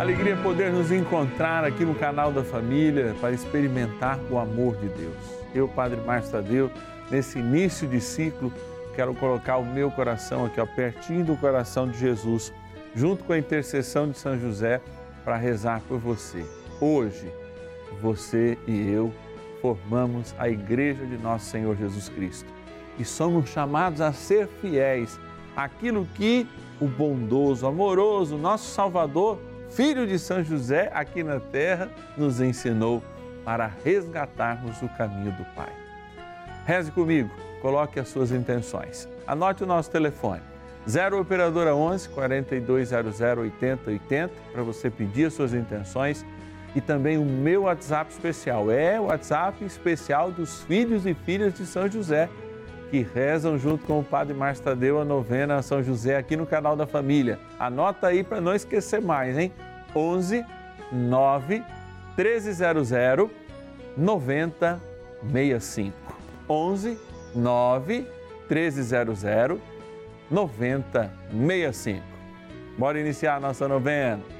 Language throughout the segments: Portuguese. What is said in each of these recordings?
Alegria poder nos encontrar aqui no canal da família para experimentar o amor de Deus. Eu, Padre Márcio Tadeu, nesse início de ciclo, quero colocar o meu coração aqui, ó, pertinho do coração de Jesus, junto com a intercessão de São José, para rezar por você. Hoje, você e eu formamos a Igreja de Nosso Senhor Jesus Cristo e somos chamados a ser fiéis àquilo que o bondoso, amoroso, nosso Salvador, Filho de São José, aqui na terra, nos ensinou para resgatarmos o caminho do Pai. Reze comigo, coloque as suas intenções. Anote o nosso telefone. 0 Operadora 11 4200 8080 para você pedir as suas intenções e também o meu WhatsApp especial. É o WhatsApp especial dos filhos e filhas de São José que rezam junto com o Padre Márcio Tadeu a novena São José aqui no canal da família. Anota aí para não esquecer mais, hein? 11 9 1300 9065. 11 9 1300 9065. Bora iniciar a nossa novena.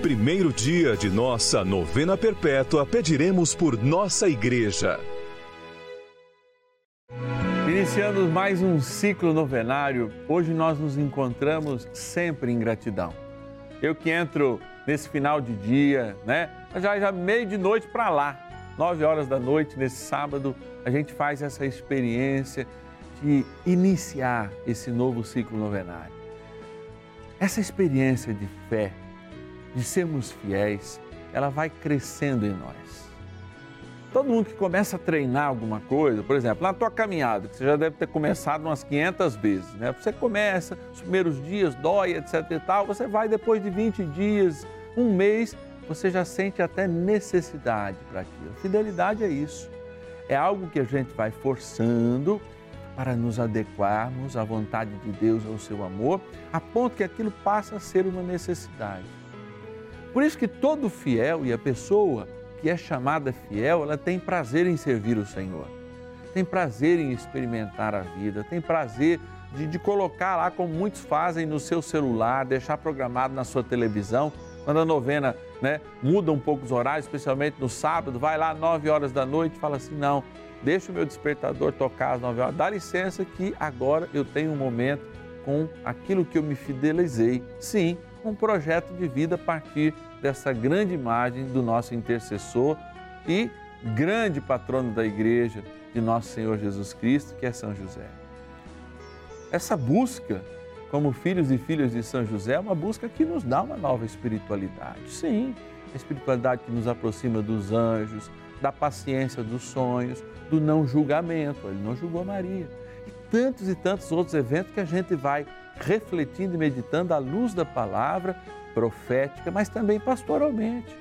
primeiro dia de nossa novena perpétua, pediremos por nossa igreja. Iniciando mais um ciclo novenário, hoje nós nos encontramos sempre em gratidão. Eu que entro nesse final de dia, né? Já já meio de noite para lá, nove horas da noite nesse sábado, a gente faz essa experiência de iniciar esse novo ciclo novenário. Essa experiência de fé, de sermos fiéis, ela vai crescendo em nós. Todo mundo que começa a treinar alguma coisa, por exemplo, na tua caminhada, que você já deve ter começado umas 500 vezes, né? Você começa, os primeiros dias dói, etc e tal, você vai depois de 20 dias, um mês, você já sente até necessidade para aquilo. Fidelidade é isso. É algo que a gente vai forçando para nos adequarmos à vontade de Deus, ao seu amor, a ponto que aquilo passa a ser uma necessidade. Por isso que todo fiel e a pessoa que é chamada fiel, ela tem prazer em servir o Senhor, tem prazer em experimentar a vida, tem prazer de, de colocar lá, como muitos fazem no seu celular, deixar programado na sua televisão, quando a novena né, muda um pouco os horários, especialmente no sábado, vai lá às 9 horas da noite fala assim: não, deixa o meu despertador tocar às 9 horas, dá licença que agora eu tenho um momento com aquilo que eu me fidelizei. Sim, um projeto de vida a partir dessa grande imagem do nosso intercessor e grande patrono da igreja de nosso Senhor Jesus Cristo, que é São José. Essa busca como filhos e filhas de São José é uma busca que nos dá uma nova espiritualidade. Sim, a espiritualidade que nos aproxima dos anjos, da paciência dos sonhos, do não julgamento. Ele não julgou Maria. E tantos e tantos outros eventos que a gente vai refletindo e meditando à luz da palavra profética, mas também pastoralmente.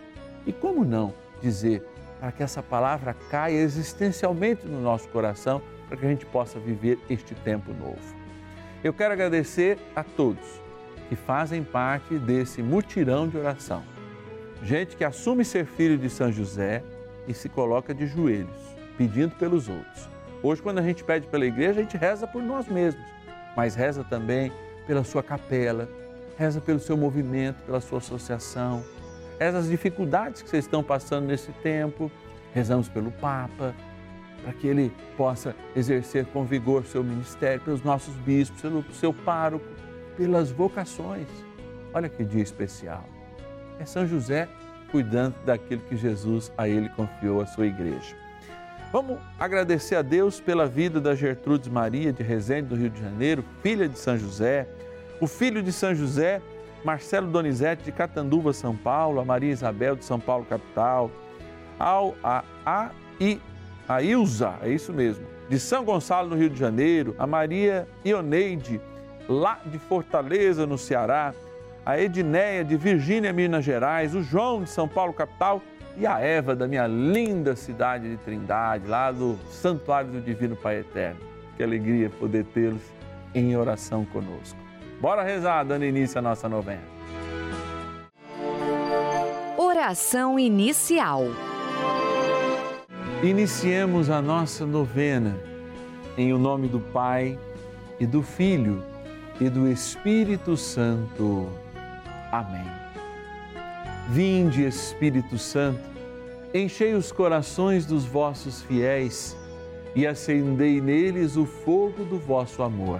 E como não dizer para que essa palavra caia existencialmente no nosso coração, para que a gente possa viver este tempo novo? Eu quero agradecer a todos que fazem parte desse mutirão de oração. Gente que assume ser filho de São José e se coloca de joelhos, pedindo pelos outros. Hoje, quando a gente pede pela igreja, a gente reza por nós mesmos, mas reza também pela sua capela, reza pelo seu movimento, pela sua associação, reza as dificuldades que vocês estão passando nesse tempo. Rezamos pelo Papa, para que ele possa exercer com vigor seu ministério, pelos nossos bispos, pelo seu pároco, pelas vocações. Olha que dia especial. É São José cuidando daquilo que Jesus a ele confiou à sua igreja. Vamos agradecer a Deus pela vida da Gertrudes Maria de Resende, do Rio de Janeiro, filha de São José, o filho de São José, Marcelo Donizete de Catanduva, São Paulo, a Maria Isabel de São Paulo, capital, ao a, a e a Ilza, é isso mesmo, de São Gonçalo, no Rio de Janeiro, a Maria Ioneide, lá de Fortaleza, no Ceará, a Edneia de Virgínia, Minas Gerais, o João de São Paulo, capital, e a Eva da minha linda cidade de Trindade, lá do Santuário do Divino Pai Eterno. Que alegria poder tê-los em oração conosco. Bora rezar, dando início à nossa novena. Oração inicial. Iniciemos a nossa novena em o nome do Pai e do Filho e do Espírito Santo. Amém. Vinde, Espírito Santo, enchei os corações dos vossos fiéis e acendei neles o fogo do vosso amor.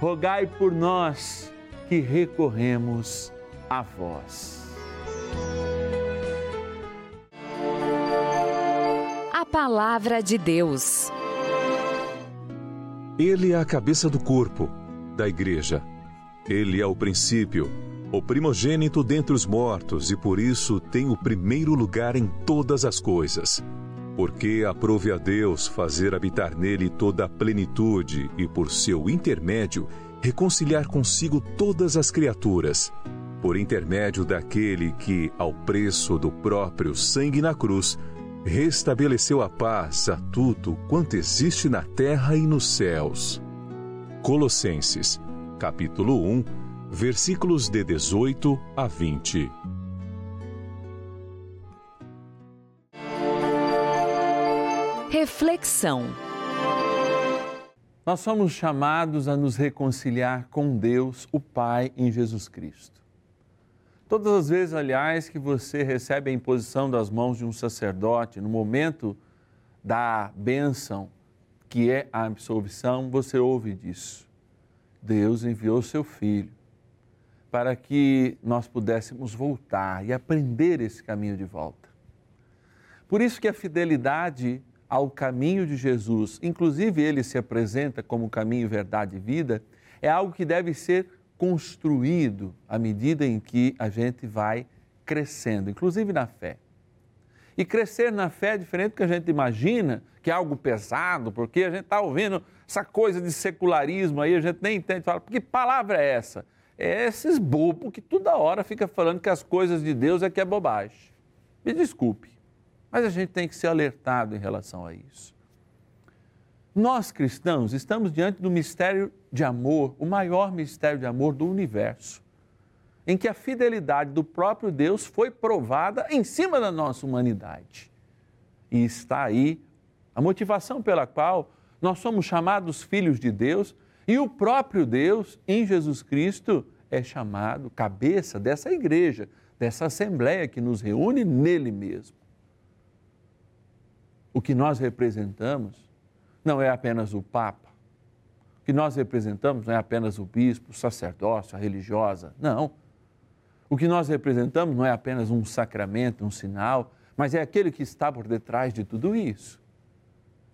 rogai por nós que recorremos a vós. A palavra de Deus. Ele é a cabeça do corpo, da igreja. Ele é o princípio, o primogênito dentre os mortos e por isso tem o primeiro lugar em todas as coisas. Porque aprove a Deus fazer habitar nele toda a plenitude e por seu intermédio reconciliar consigo todas as criaturas, por intermédio daquele que, ao preço do próprio sangue na cruz, restabeleceu a paz a tudo quanto existe na terra e nos céus. Colossenses, capítulo 1, versículos de 18 a 20. Reflexão. Nós somos chamados a nos reconciliar com Deus, o Pai, em Jesus Cristo. Todas as vezes, aliás, que você recebe a imposição das mãos de um sacerdote, no momento da bênção, que é a absolvição, você ouve disso. Deus enviou seu Filho para que nós pudéssemos voltar e aprender esse caminho de volta. Por isso que a fidelidade ao caminho de Jesus, inclusive ele se apresenta como caminho, verdade e vida, é algo que deve ser construído à medida em que a gente vai crescendo, inclusive na fé. E crescer na fé é diferente do que a gente imagina, que é algo pesado, porque a gente está ouvindo essa coisa de secularismo aí, a gente nem entende, fala, que palavra é essa? É esses bobos que toda hora fica falando que as coisas de Deus é que é bobagem. Me desculpe, mas a gente tem que ser alertado em relação a isso. Nós cristãos estamos diante do mistério de amor, o maior mistério de amor do universo, em que a fidelidade do próprio Deus foi provada em cima da nossa humanidade. E está aí a motivação pela qual nós somos chamados filhos de Deus e o próprio Deus, em Jesus Cristo, é chamado cabeça dessa igreja, dessa assembleia que nos reúne nele mesmo. O que nós representamos não é apenas o Papa, o que nós representamos não é apenas o bispo, o sacerdócio, a religiosa, não. O que nós representamos não é apenas um sacramento, um sinal, mas é aquele que está por detrás de tudo isso.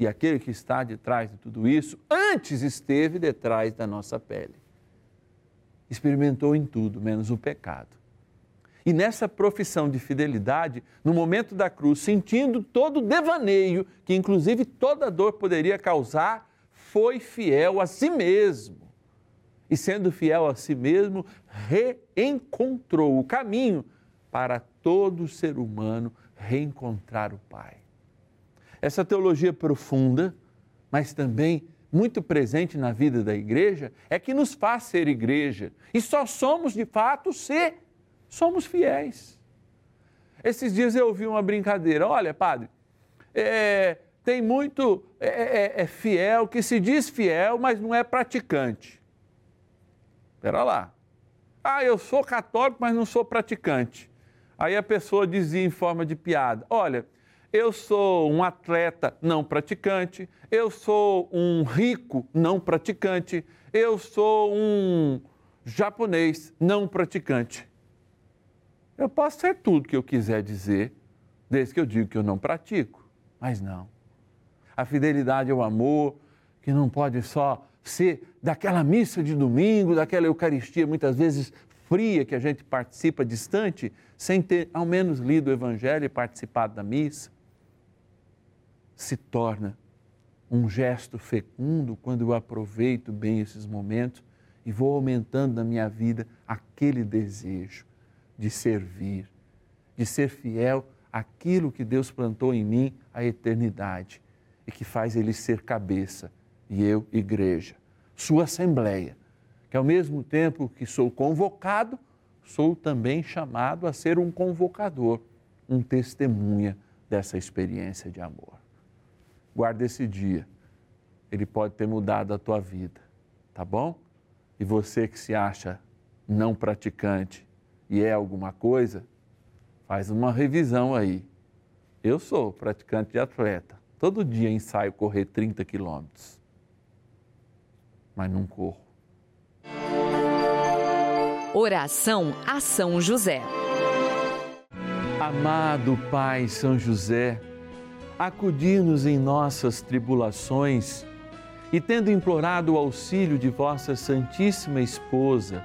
E aquele que está detrás de tudo isso, antes esteve detrás da nossa pele. Experimentou em tudo, menos o pecado. E nessa profissão de fidelidade, no momento da cruz, sentindo todo o devaneio que inclusive toda dor poderia causar, foi fiel a si mesmo. E sendo fiel a si mesmo, reencontrou o caminho para todo ser humano reencontrar o Pai. Essa teologia profunda, mas também muito presente na vida da igreja, é que nos faz ser igreja. E só somos de fato se somos fiéis. Esses dias eu ouvi uma brincadeira: olha, padre, é, tem muito é, é, é fiel que se diz fiel, mas não é praticante. Espera lá. Ah, eu sou católico, mas não sou praticante. Aí a pessoa dizia em forma de piada: olha, eu sou um atleta não praticante, eu sou um rico não praticante, eu sou um japonês não praticante. Eu posso ser tudo que eu quiser dizer, desde que eu digo que eu não pratico, mas não. A fidelidade ao amor, que não pode só ser daquela missa de domingo, daquela Eucaristia muitas vezes fria que a gente participa distante, sem ter ao menos lido o Evangelho e participado da missa se torna um gesto fecundo quando eu aproveito bem esses momentos e vou aumentando na minha vida aquele desejo de servir, de ser fiel àquilo que Deus plantou em mim a eternidade e que faz ele ser cabeça e eu igreja, sua assembleia, que ao mesmo tempo que sou convocado, sou também chamado a ser um convocador, um testemunha dessa experiência de amor. Guarda esse dia. Ele pode ter mudado a tua vida, tá bom? E você que se acha não praticante e é alguma coisa, faz uma revisão aí. Eu sou praticante de atleta. Todo dia ensaio correr 30 quilômetros. Mas não corro. Oração a São José. Amado Pai São José, acudir-nos em nossas tribulações e, tendo implorado o auxílio de vossa Santíssima Esposa,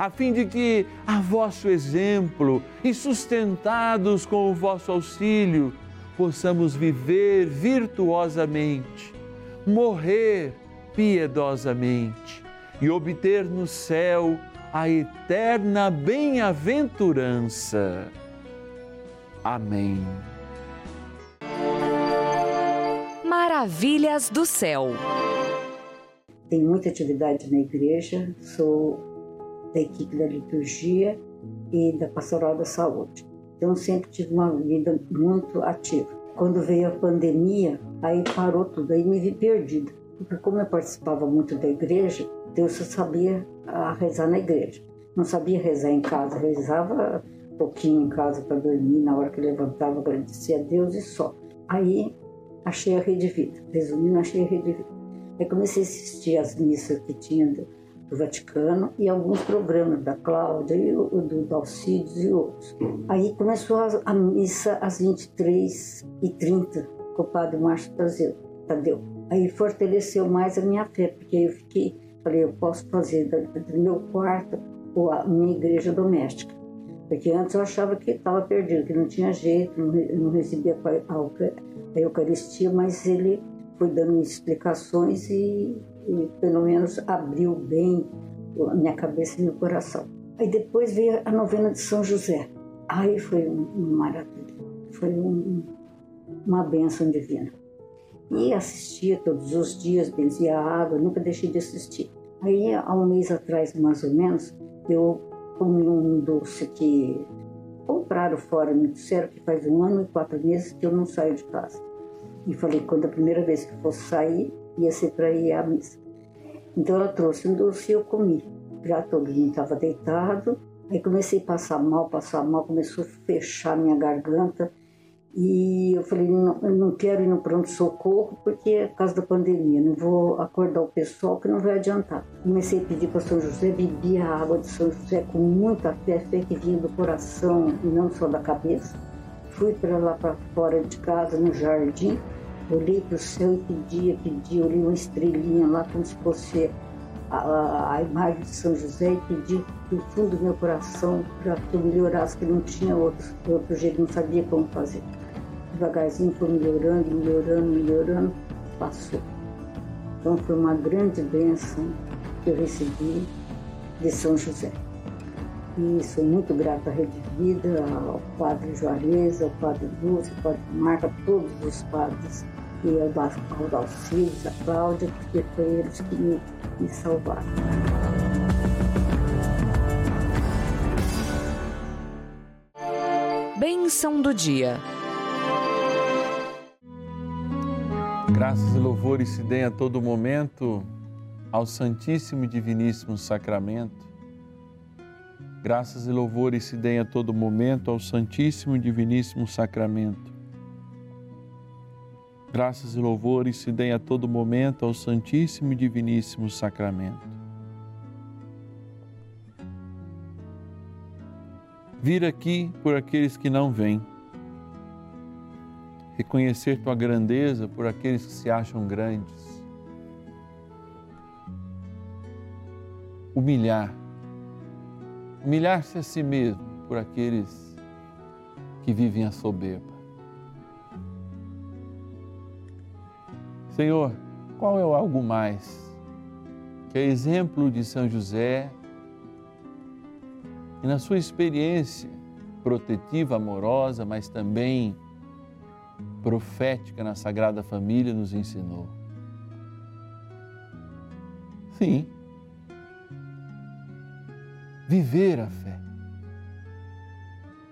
a fim de que, a vosso exemplo e sustentados com o vosso auxílio, possamos viver virtuosamente, morrer piedosamente e obter no céu a eterna bem-aventurança. Amém. Maravilhas do céu. Tenho muita atividade na igreja, sou da equipe da liturgia e da pastoral da saúde. Então sempre tive uma vida muito ativa. Quando veio a pandemia, aí parou tudo, aí me vi perdida. Porque como eu participava muito da igreja, eu só sabia rezar na igreja. Não sabia rezar em casa, rezava pouquinho em casa para dormir, na hora que levantava, agradecia a Deus e só. Aí achei a Rede Vida, resumindo, achei a Rede Vida. Aí comecei a assistir as missas que tinha do, do Vaticano e alguns programas da Cláudia e do Dalcides e outros. Aí começou a, a missa às 23h30 com o padre Márcio Tadeu. Aí fortaleceu mais a minha fé, porque eu fiquei, falei, eu posso fazer do meu quarto a minha igreja doméstica. Porque antes eu achava que estava perdido, que não tinha jeito, não recebia a Eucaristia, mas ele foi dando explicações e, e pelo menos abriu bem a minha cabeça e meu coração. Aí depois veio a novena de São José. Aí foi uma maravilha, foi um, uma bênção divina. E assistia todos os dias, benzia a água, nunca deixei de assistir. Aí, há um mês atrás, mais ou menos, eu comi um doce que compraram fora, me disseram que faz um ano e quatro meses que eu não saio de casa. E falei, quando a primeira vez que fosse sair, ia ser para ir à missa. Então ela trouxe um doce e eu comi. Já todo mundo estava deitado, aí comecei a passar mal, passar mal, começou a fechar minha garganta. E eu falei, não, eu não quero ir no pronto-socorro porque é por causa da pandemia, não vou acordar o pessoal que não vai adiantar. Comecei a pedir para São José, bebi a água de São José com muita fé, fé que vinha do coração e não só da cabeça. Fui para lá para fora de casa, no jardim, olhei para o céu e pedia, pedia, olhei uma estrelinha lá como se fosse a, a, a imagem de São José e pedi do fundo do meu coração para que eu melhorasse, que não tinha outro, outro jeito, não sabia como fazer devagarzinho foi melhorando, melhorando, melhorando, passou. Então foi uma grande bênção que eu recebi de São José. E sou muito grata à Rede Vida, ao Padre Juarez, ao Padre Lúcio, ao Padre Marca, a todos os padres e ao, ao Dalcides, a Cláudia, porque foi eles que me, me salvaram. Bênção do dia. Graças e louvores se deem a todo momento ao Santíssimo e Diviníssimo Sacramento. Graças e louvores se deem a todo momento ao Santíssimo e Diviníssimo Sacramento. Graças e louvores se deem a todo momento ao Santíssimo e Diviníssimo Sacramento. Vir aqui por aqueles que não vêm reconhecer tua grandeza por aqueles que se acham grandes, humilhar, humilhar-se a si mesmo por aqueles que vivem a soberba. Senhor, qual é o algo mais que é exemplo de São José e na sua experiência protetiva, amorosa, mas também profética na Sagrada Família nos ensinou. Sim, viver a fé,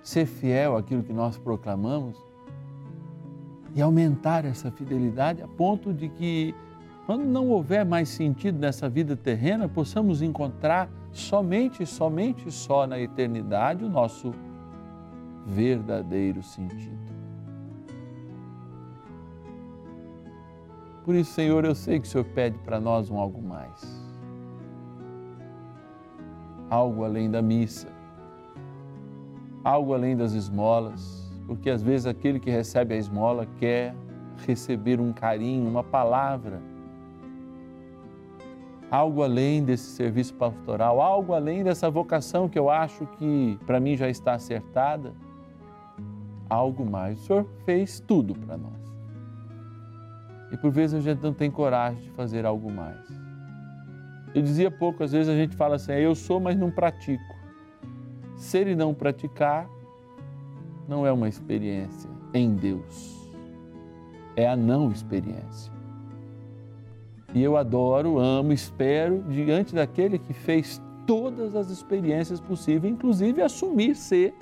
ser fiel àquilo que nós proclamamos e aumentar essa fidelidade a ponto de que, quando não houver mais sentido nessa vida terrena, possamos encontrar somente, somente só na eternidade o nosso verdadeiro sentido. Por isso, Senhor, eu sei que o Senhor pede para nós um algo mais. Algo além da missa, algo além das esmolas, porque às vezes aquele que recebe a esmola quer receber um carinho, uma palavra, algo além desse serviço pastoral, algo além dessa vocação que eu acho que para mim já está acertada, algo mais. O Senhor fez tudo para nós. E por vezes a gente não tem coragem de fazer algo mais. Eu dizia pouco, às vezes a gente fala assim, eu sou, mas não pratico. Ser e não praticar não é uma experiência em Deus, é a não experiência. E eu adoro, amo, espero diante daquele que fez todas as experiências possíveis, inclusive assumir ser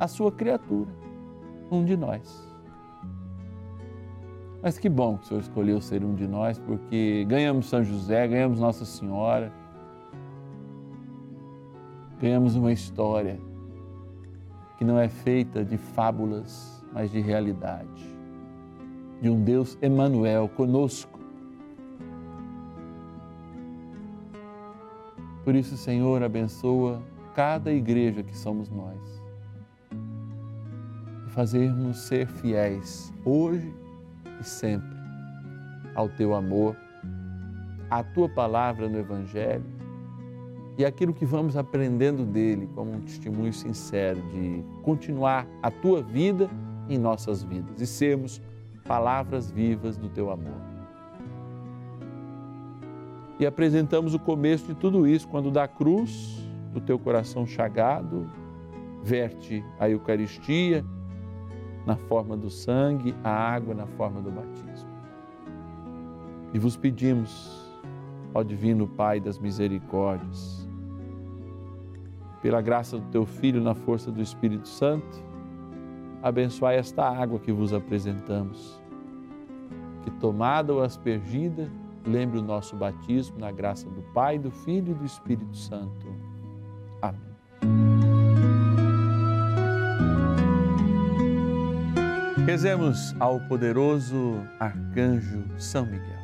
a sua criatura, um de nós. Mas que bom que o Senhor escolheu ser um de nós, porque ganhamos São José, ganhamos Nossa Senhora, ganhamos uma história que não é feita de fábulas, mas de realidade, de um Deus Emanuel conosco. Por isso, Senhor, abençoa cada igreja que somos nós. E fazermos ser fiéis hoje e sempre ao teu amor, à tua palavra no Evangelho e aquilo que vamos aprendendo dele como um testemunho sincero de continuar a tua vida em nossas vidas e sermos palavras vivas do teu amor. E apresentamos o começo de tudo isso quando da cruz, do teu coração chagado, verte a Eucaristia na forma do sangue, a água na forma do batismo. E vos pedimos, ó Divino Pai das Misericórdias, pela graça do Teu Filho, na força do Espírito Santo, abençoai esta água que vos apresentamos, que tomada ou aspergida, lembre o nosso batismo na graça do Pai, do Filho e do Espírito Santo. Amém. Rezemos ao poderoso arcanjo São Miguel.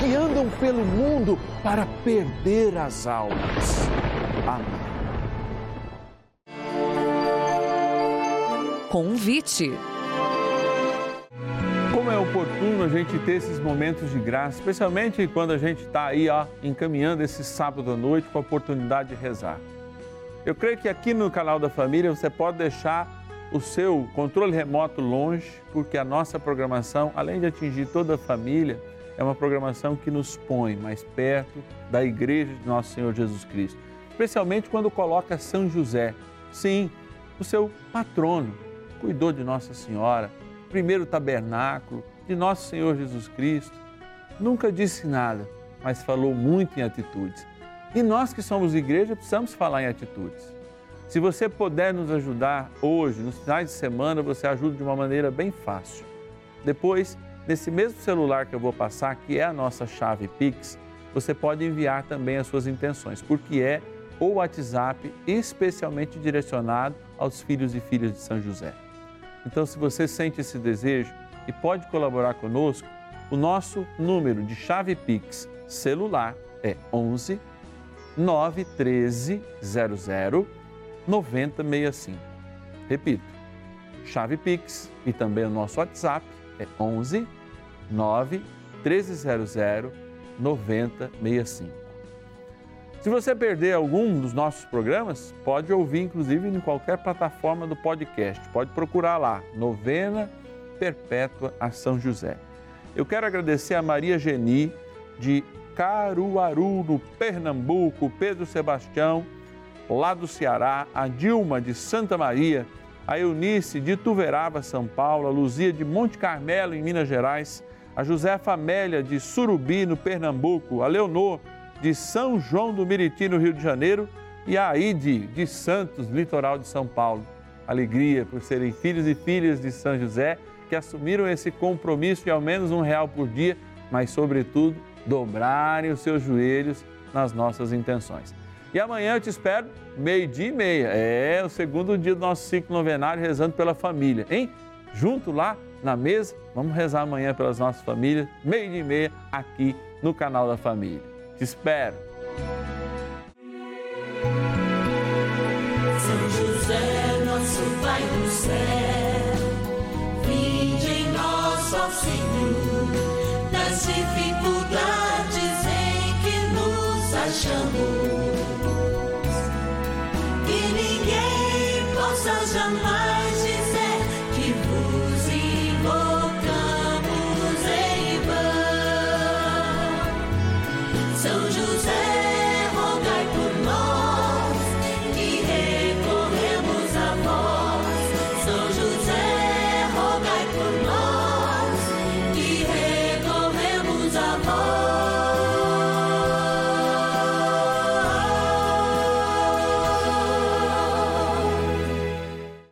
que andam pelo mundo para perder as almas. Amém. Convite. Como é oportuno a gente ter esses momentos de graça, especialmente quando a gente está aí ó, encaminhando esse sábado à noite com a oportunidade de rezar. Eu creio que aqui no canal da família você pode deixar o seu controle remoto longe, porque a nossa programação, além de atingir toda a família, é uma programação que nos põe mais perto da igreja de nosso Senhor Jesus Cristo, especialmente quando coloca São José, sim, o seu patrono, cuidou de Nossa Senhora, primeiro tabernáculo de nosso Senhor Jesus Cristo. Nunca disse nada, mas falou muito em atitudes. E nós que somos igreja precisamos falar em atitudes. Se você puder nos ajudar hoje, nos finais de semana, você ajuda de uma maneira bem fácil. Depois, nesse mesmo celular que eu vou passar, que é a nossa chave Pix, você pode enviar também as suas intenções, porque é o WhatsApp especialmente direcionado aos filhos e filhas de São José. Então, se você sente esse desejo e pode colaborar conosco, o nosso número de chave Pix celular é 11 913 00 9065. Repito, chave Pix e também o nosso WhatsApp é 11 9 1300 9065. Se você perder algum dos nossos programas, pode ouvir, inclusive, em qualquer plataforma do podcast. Pode procurar lá, Novena Perpétua a São José. Eu quero agradecer a Maria Geni, de Caruaru, no Pernambuco, Pedro Sebastião, lá do Ceará, a Dilma, de Santa Maria, a Eunice, de Tuverava, São Paulo, a Luzia, de Monte Carmelo, em Minas Gerais, a Josefa Amélia, de Surubi, no Pernambuco, a Leonor, de São João do Miriti, no Rio de Janeiro, e a Aide, de Santos, litoral de São Paulo. Alegria por serem filhos e filhas de São José que assumiram esse compromisso de ao menos um real por dia, mas, sobretudo, dobrarem os seus joelhos nas nossas intenções. E amanhã eu te espero, meio-dia e meia. É o segundo dia do nosso ciclo novenário, rezando pela família, hein? Junto lá na mesa, vamos rezar amanhã pelas nossas famílias, meio-dia e meia, aqui no canal da Família. Te espero. São José, nosso Pai do céu, vinde em nós, ó Senhor, das dificuldades em que nos achamos. Que ninguém possa jamais